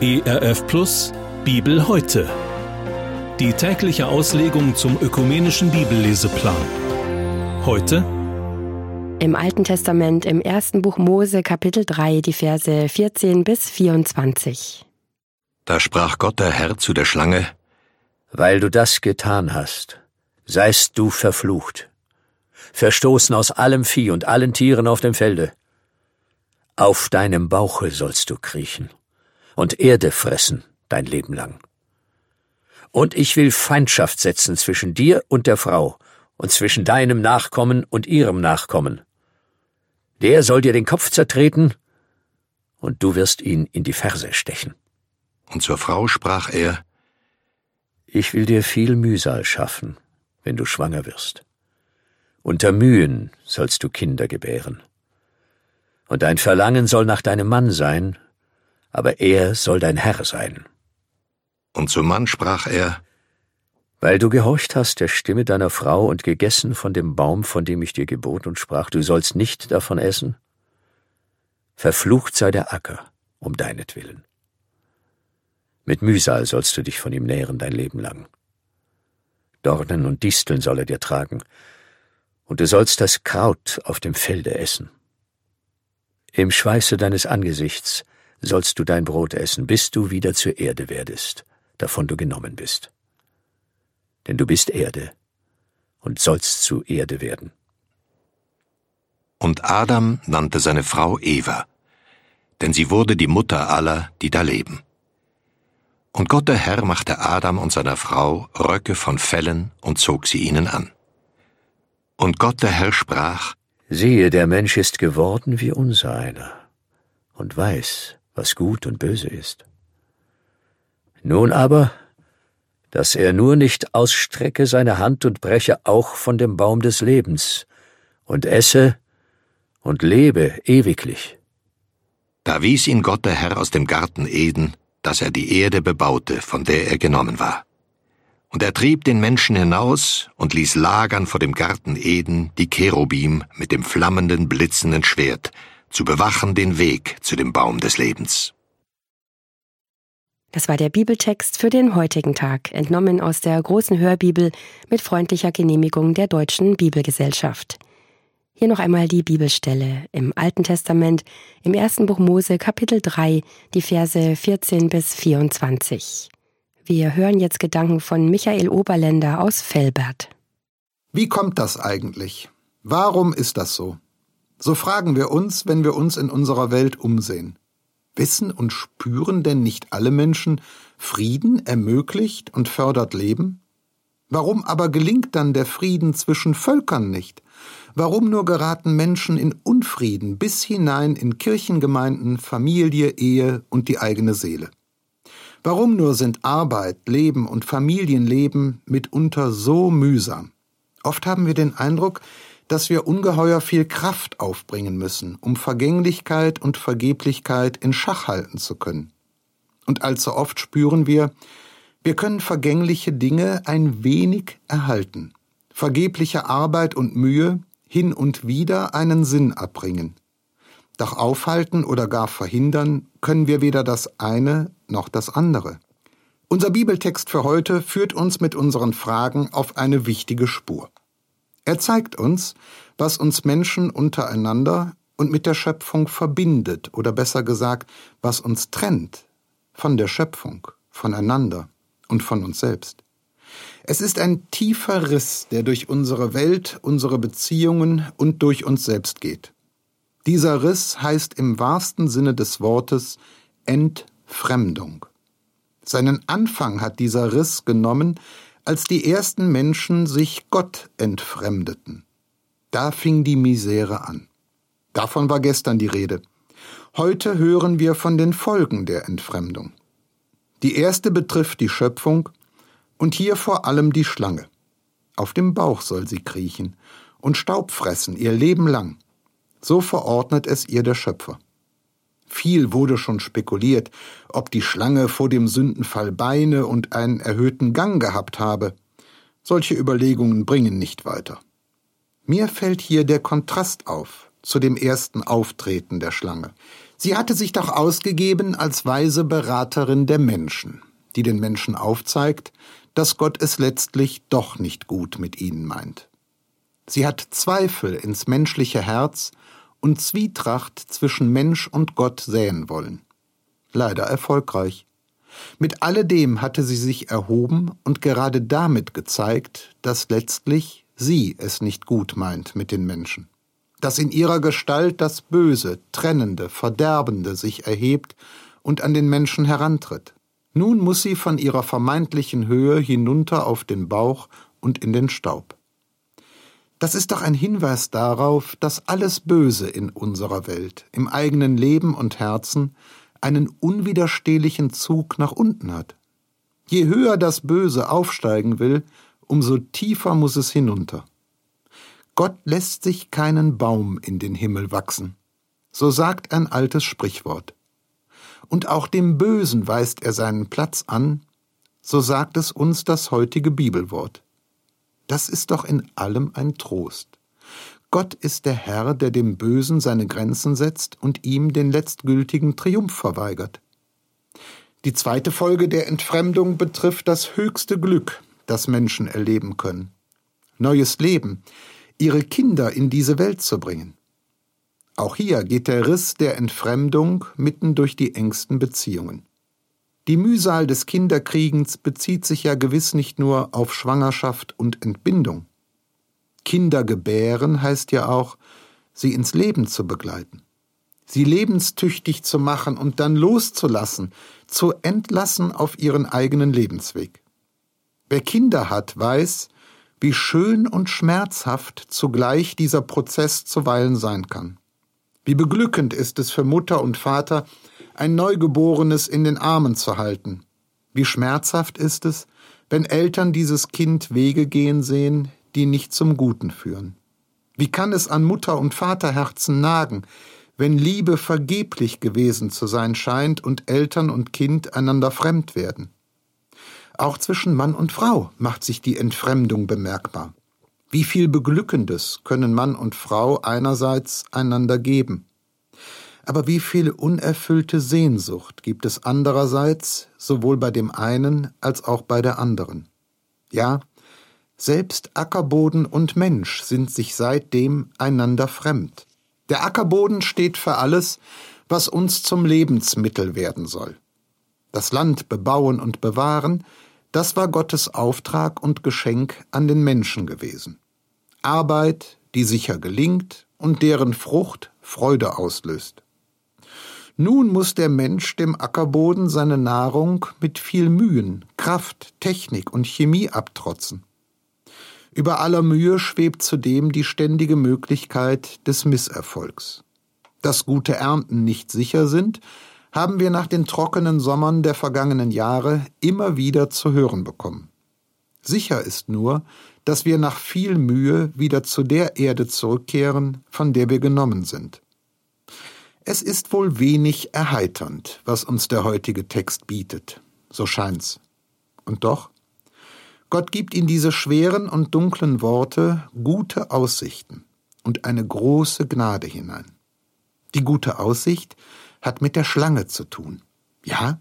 ERF Plus Bibel heute. Die tägliche Auslegung zum ökumenischen Bibelleseplan. Heute im Alten Testament im ersten Buch Mose Kapitel 3 die Verse 14 bis 24. Da sprach Gott der Herr zu der Schlange, Weil du das getan hast, seist du verflucht, verstoßen aus allem Vieh und allen Tieren auf dem Felde. Auf deinem Bauche sollst du kriechen und Erde fressen dein Leben lang. Und ich will Feindschaft setzen zwischen dir und der Frau und zwischen deinem Nachkommen und ihrem Nachkommen. Der soll dir den Kopf zertreten, und du wirst ihn in die Ferse stechen. Und zur Frau sprach er, Ich will dir viel Mühsal schaffen, wenn du schwanger wirst. Unter Mühen sollst du Kinder gebären. Und dein Verlangen soll nach deinem Mann sein, aber er soll dein Herr sein. Und zum Mann sprach er, Weil du gehorcht hast der Stimme deiner Frau und gegessen von dem Baum, von dem ich dir gebot und sprach, du sollst nicht davon essen, verflucht sei der Acker um deinetwillen. Mit Mühsal sollst du dich von ihm nähren dein Leben lang. Dornen und Disteln soll er dir tragen, und du sollst das Kraut auf dem Felde essen. Im Schweiße deines Angesichts sollst du dein Brot essen, bis du wieder zur Erde werdest, davon du genommen bist. Denn du bist Erde und sollst zu Erde werden. Und Adam nannte seine Frau Eva, denn sie wurde die Mutter aller, die da leben. Und Gott der Herr machte Adam und seiner Frau Röcke von Fellen und zog sie ihnen an. Und Gott der Herr sprach, Siehe, der Mensch ist geworden wie unser einer und weiß, was gut und böse ist. Nun aber, dass er nur nicht ausstrecke seine Hand und breche auch von dem Baum des Lebens und esse und lebe ewiglich. Da wies ihn Gott der Herr aus dem Garten Eden, dass er die Erde bebaute, von der er genommen war. Und er trieb den Menschen hinaus und ließ lagern vor dem Garten Eden die Cherubim mit dem flammenden, blitzenden Schwert, zu bewachen den Weg zu dem Baum des Lebens. Das war der Bibeltext für den heutigen Tag, entnommen aus der großen Hörbibel mit freundlicher Genehmigung der Deutschen Bibelgesellschaft. Hier noch einmal die Bibelstelle im Alten Testament, im ersten Buch Mose, Kapitel 3, die Verse 14 bis 24. Wir hören jetzt Gedanken von Michael Oberländer aus Velbert. Wie kommt das eigentlich? Warum ist das so? So fragen wir uns, wenn wir uns in unserer Welt umsehen. Wissen und spüren denn nicht alle Menschen, Frieden ermöglicht und fördert Leben? Warum aber gelingt dann der Frieden zwischen Völkern nicht? Warum nur geraten Menschen in Unfrieden bis hinein in Kirchengemeinden, Familie, Ehe und die eigene Seele? Warum nur sind Arbeit, Leben und Familienleben mitunter so mühsam? Oft haben wir den Eindruck, dass wir ungeheuer viel Kraft aufbringen müssen, um Vergänglichkeit und Vergeblichkeit in Schach halten zu können. Und allzu oft spüren wir, wir können vergängliche Dinge ein wenig erhalten, vergebliche Arbeit und Mühe hin und wieder einen Sinn abbringen. Doch aufhalten oder gar verhindern können wir weder das eine noch das andere. Unser Bibeltext für heute führt uns mit unseren Fragen auf eine wichtige Spur. Er zeigt uns, was uns Menschen untereinander und mit der Schöpfung verbindet, oder besser gesagt, was uns trennt von der Schöpfung, voneinander und von uns selbst. Es ist ein tiefer Riss, der durch unsere Welt, unsere Beziehungen und durch uns selbst geht. Dieser Riss heißt im wahrsten Sinne des Wortes Entfremdung. Seinen Anfang hat dieser Riss genommen, als die ersten Menschen sich Gott entfremdeten. Da fing die Misere an. Davon war gestern die Rede. Heute hören wir von den Folgen der Entfremdung. Die erste betrifft die Schöpfung und hier vor allem die Schlange. Auf dem Bauch soll sie kriechen und Staub fressen ihr Leben lang. So verordnet es ihr der Schöpfer. Viel wurde schon spekuliert, ob die Schlange vor dem Sündenfall Beine und einen erhöhten Gang gehabt habe. Solche Überlegungen bringen nicht weiter. Mir fällt hier der Kontrast auf zu dem ersten Auftreten der Schlange. Sie hatte sich doch ausgegeben als weise Beraterin der Menschen, die den Menschen aufzeigt, dass Gott es letztlich doch nicht gut mit ihnen meint. Sie hat Zweifel ins menschliche Herz und Zwietracht zwischen Mensch und Gott säen wollen. Leider erfolgreich. Mit alledem hatte sie sich erhoben und gerade damit gezeigt, dass letztlich sie es nicht gut meint mit den Menschen. Dass in ihrer Gestalt das Böse, Trennende, Verderbende sich erhebt und an den Menschen herantritt. Nun muss sie von ihrer vermeintlichen Höhe hinunter auf den Bauch und in den Staub. Das ist doch ein Hinweis darauf, dass alles Böse in unserer Welt, im eigenen Leben und Herzen, einen unwiderstehlichen Zug nach unten hat. Je höher das Böse aufsteigen will, umso tiefer muss es hinunter. Gott lässt sich keinen Baum in den Himmel wachsen. So sagt ein altes Sprichwort. Und auch dem Bösen weist er seinen Platz an, so sagt es uns das heutige Bibelwort. Das ist doch in allem ein Trost. Gott ist der Herr, der dem Bösen seine Grenzen setzt und ihm den letztgültigen Triumph verweigert. Die zweite Folge der Entfremdung betrifft das höchste Glück, das Menschen erleben können. Neues Leben, ihre Kinder in diese Welt zu bringen. Auch hier geht der Riss der Entfremdung mitten durch die engsten Beziehungen. Die Mühsal des Kinderkriegens bezieht sich ja gewiss nicht nur auf Schwangerschaft und Entbindung. Kinder gebären heißt ja auch, sie ins Leben zu begleiten, sie lebenstüchtig zu machen und dann loszulassen, zu entlassen auf ihren eigenen Lebensweg. Wer Kinder hat, weiß, wie schön und schmerzhaft zugleich dieser Prozess zuweilen sein kann. Wie beglückend ist es für Mutter und Vater, ein Neugeborenes in den Armen zu halten. Wie schmerzhaft ist es, wenn Eltern dieses Kind Wege gehen sehen, die nicht zum Guten führen. Wie kann es an Mutter und Vaterherzen nagen, wenn Liebe vergeblich gewesen zu sein scheint und Eltern und Kind einander fremd werden? Auch zwischen Mann und Frau macht sich die Entfremdung bemerkbar. Wie viel Beglückendes können Mann und Frau einerseits einander geben? Aber wie viel unerfüllte Sehnsucht gibt es andererseits sowohl bei dem einen als auch bei der anderen? Ja, selbst Ackerboden und Mensch sind sich seitdem einander fremd. Der Ackerboden steht für alles, was uns zum Lebensmittel werden soll. Das Land bebauen und bewahren, das war Gottes Auftrag und Geschenk an den Menschen gewesen. Arbeit, die sicher gelingt und deren Frucht Freude auslöst. Nun muss der Mensch dem Ackerboden seine Nahrung mit viel Mühen, Kraft, Technik und Chemie abtrotzen. Über aller Mühe schwebt zudem die ständige Möglichkeit des Misserfolgs. Dass gute Ernten nicht sicher sind, haben wir nach den trockenen Sommern der vergangenen Jahre immer wieder zu hören bekommen. Sicher ist nur, dass wir nach viel Mühe wieder zu der Erde zurückkehren, von der wir genommen sind. Es ist wohl wenig erheiternd, was uns der heutige Text bietet, so scheint's. Und doch, Gott gibt in diese schweren und dunklen Worte gute Aussichten und eine große Gnade hinein. Die gute Aussicht hat mit der Schlange zu tun. Ja,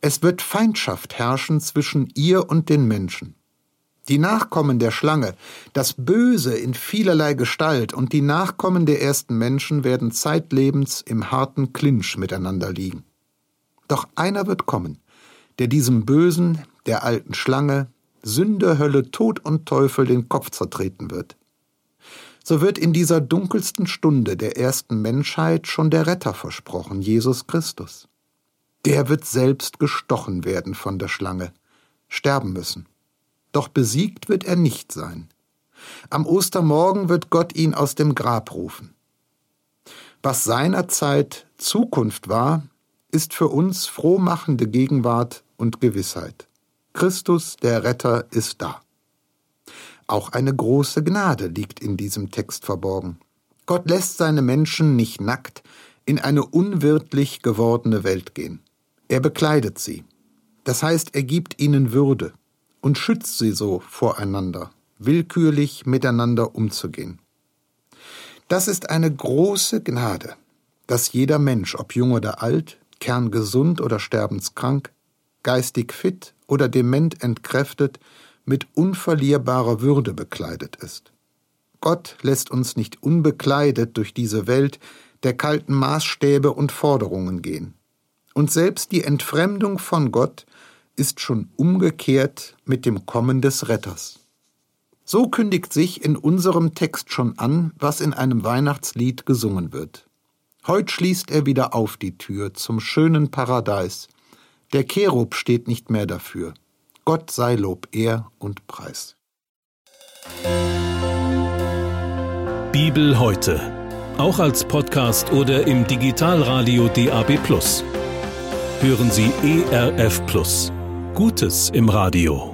es wird Feindschaft herrschen zwischen ihr und den Menschen. Die Nachkommen der Schlange, das Böse in vielerlei Gestalt und die Nachkommen der ersten Menschen werden zeitlebens im harten Clinch miteinander liegen. Doch einer wird kommen, der diesem Bösen, der alten Schlange, Sünde, Hölle, Tod und Teufel den Kopf zertreten wird. So wird in dieser dunkelsten Stunde der ersten Menschheit schon der Retter versprochen, Jesus Christus. Der wird selbst gestochen werden von der Schlange, sterben müssen doch besiegt wird er nicht sein. Am Ostermorgen wird Gott ihn aus dem Grab rufen. Was seinerzeit Zukunft war, ist für uns frohmachende Gegenwart und Gewissheit. Christus, der Retter, ist da. Auch eine große Gnade liegt in diesem Text verborgen. Gott lässt seine Menschen nicht nackt in eine unwirtlich gewordene Welt gehen. Er bekleidet sie. Das heißt, er gibt ihnen Würde und schützt sie so voreinander, willkürlich miteinander umzugehen. Das ist eine große Gnade. dass jeder Mensch, ob jung oder alt, kerngesund oder sterbenskrank, geistig fit oder dement entkräftet, mit unverlierbarer Würde bekleidet ist. Gott lässt uns nicht unbekleidet durch diese Welt der kalten Maßstäbe und Forderungen gehen. Und selbst die Entfremdung von Gott ist schon umgekehrt mit dem Kommen des Retters. So kündigt sich in unserem Text schon an, was in einem Weihnachtslied gesungen wird. Heut schließt er wieder auf die Tür zum schönen Paradies. Der Cherub steht nicht mehr dafür. Gott sei Lob, Ehr und Preis. Bibel heute. Auch als Podcast oder im Digitalradio DAB. Hören Sie ERF Gutes im Radio.